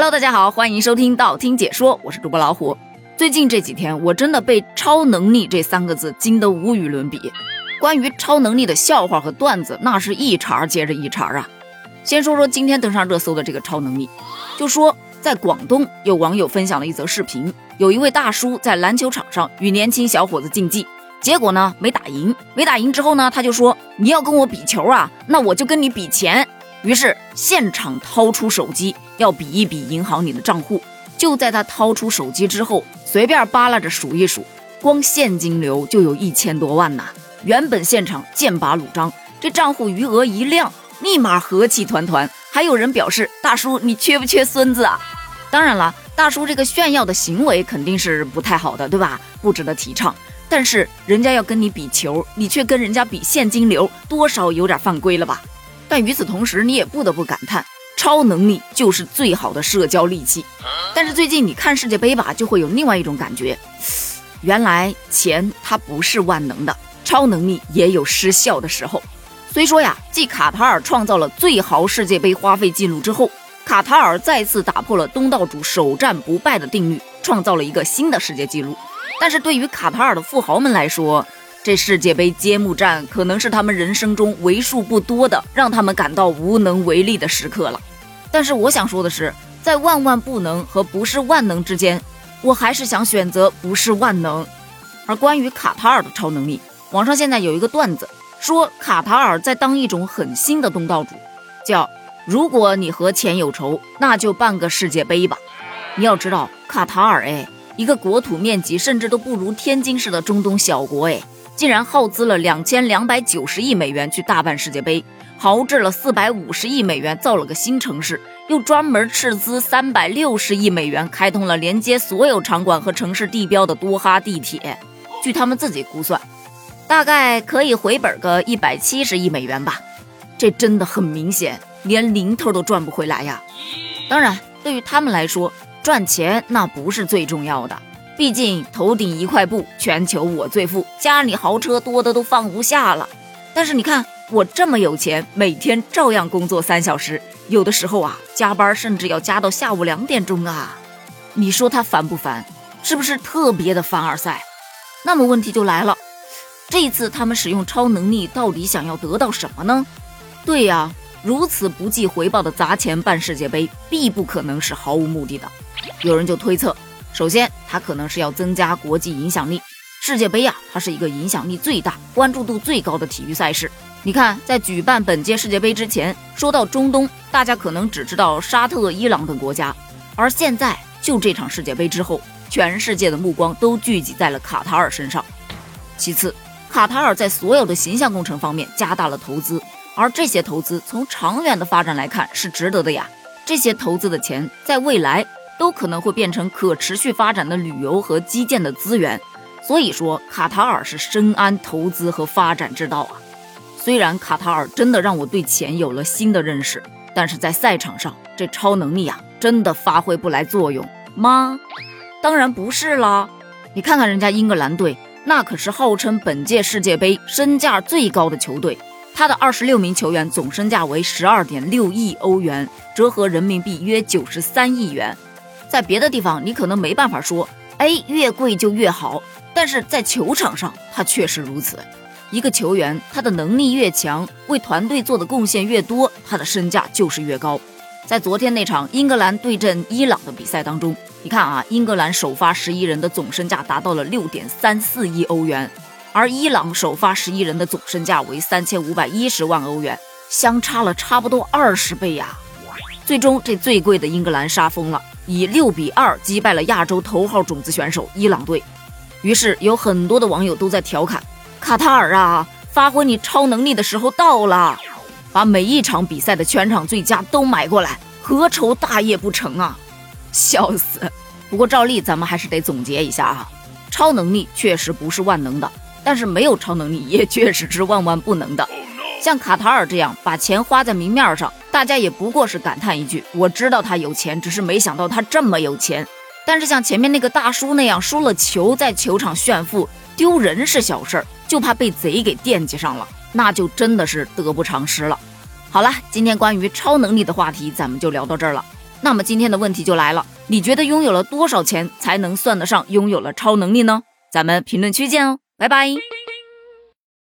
Hello，大家好，欢迎收听道听解说，我是主播老虎。最近这几天，我真的被“超能力”这三个字惊得无与伦比。关于超能力的笑话和段子，那是一茬接着一茬啊。先说说今天登上热搜的这个超能力，就说在广东有网友分享了一则视频，有一位大叔在篮球场上与年轻小伙子竞技。结果呢，没打赢。没打赢之后呢，他就说：“你要跟我比球啊，那我就跟你比钱。”于是现场掏出手机，要比一比银行里的账户。就在他掏出手机之后，随便扒拉着数一数，光现金流就有一千多万呐！原本现场剑拔弩张，这账户余额一亮，立马和气团团。还有人表示：“大叔，你缺不缺孙子啊？”当然了，大叔这个炫耀的行为肯定是不太好的，对吧？不值得提倡。但是人家要跟你比球，你却跟人家比现金流，多少有点犯规了吧？但与此同时，你也不得不感叹，超能力就是最好的社交利器。但是最近你看世界杯吧，就会有另外一种感觉，原来钱它不是万能的，超能力也有失效的时候。虽说呀，继卡塔尔创造了最豪世界杯花费记录之后，卡塔尔再次打破了东道主首战不败的定律，创造了一个新的世界纪录。但是对于卡塔尔的富豪们来说，这世界杯揭幕战可能是他们人生中为数不多的让他们感到无能为力的时刻了。但是我想说的是，在万万不能和不是万能之间，我还是想选择不是万能。而关于卡塔尔的超能力，网上现在有一个段子说，卡塔尔在当一种很新的东道主，叫“如果你和钱有仇，那就办个世界杯吧”。你要知道，卡塔尔哎。一个国土面积甚至都不如天津市的中东小国，哎，竟然耗资了两千两百九十亿美元去大办世界杯，豪掷了四百五十亿美元造了个新城市，又专门斥资三百六十亿美元开通了连接所有场馆和城市地标的多哈地铁。据他们自己估算，大概可以回本个一百七十亿美元吧。这真的很明显，连零头都赚不回来呀。当然，对于他们来说，赚钱那不是最重要的，毕竟头顶一块布，全球我最富，家里豪车多的都放不下了。但是你看我这么有钱，每天照样工作三小时，有的时候啊加班甚至要加到下午两点钟啊。你说他烦不烦？是不是特别的凡尔赛？那么问题就来了，这一次他们使用超能力到底想要得到什么呢？对呀，如此不计回报的砸钱办世界杯，必不可能是毫无目的的。有人就推测，首先它可能是要增加国际影响力。世界杯呀，它是一个影响力最大、关注度最高的体育赛事。你看，在举办本届世界杯之前，说到中东，大家可能只知道沙特、伊朗等国家，而现在就这场世界杯之后，全世界的目光都聚集在了卡塔尔身上。其次，卡塔尔在所有的形象工程方面加大了投资，而这些投资从长远的发展来看是值得的呀。这些投资的钱在未来。都可能会变成可持续发展的旅游和基建的资源，所以说卡塔尔是深谙投资和发展之道啊。虽然卡塔尔真的让我对钱有了新的认识，但是在赛场上这超能力啊，真的发挥不来作用吗？当然不是啦。你看看人家英格兰队，那可是号称本届世界杯身价最高的球队，他的二十六名球员总身价为十二点六亿欧元，折合人民币约九十三亿元。在别的地方，你可能没办法说，哎，越贵就越好。但是在球场上，它确实如此。一个球员，他的能力越强，为团队做的贡献越多，他的身价就是越高。在昨天那场英格兰对阵伊朗的比赛当中，你看啊，英格兰首发十一人的总身价达到了六点三四亿欧元，而伊朗首发十一人的总身价为三千五百一十万欧元，相差了差不多二十倍呀。最终，这最贵的英格兰杀疯了。以六比二击败了亚洲头号种子选手伊朗队，于是有很多的网友都在调侃卡塔尔啊，发挥你超能力的时候到了，把每一场比赛的全场最佳都买过来，何愁大业不成啊？笑死！不过照例咱们还是得总结一下啊，超能力确实不是万能的，但是没有超能力也确实是万万不能的。像卡塔尔这样把钱花在明面上，大家也不过是感叹一句：“我知道他有钱，只是没想到他这么有钱。”但是像前面那个大叔那样输了球在球场炫富，丢人是小事儿，就怕被贼给惦记上了，那就真的是得不偿失了。好了，今天关于超能力的话题咱们就聊到这儿了。那么今天的问题就来了，你觉得拥有了多少钱才能算得上拥有了超能力呢？咱们评论区见哦，拜拜。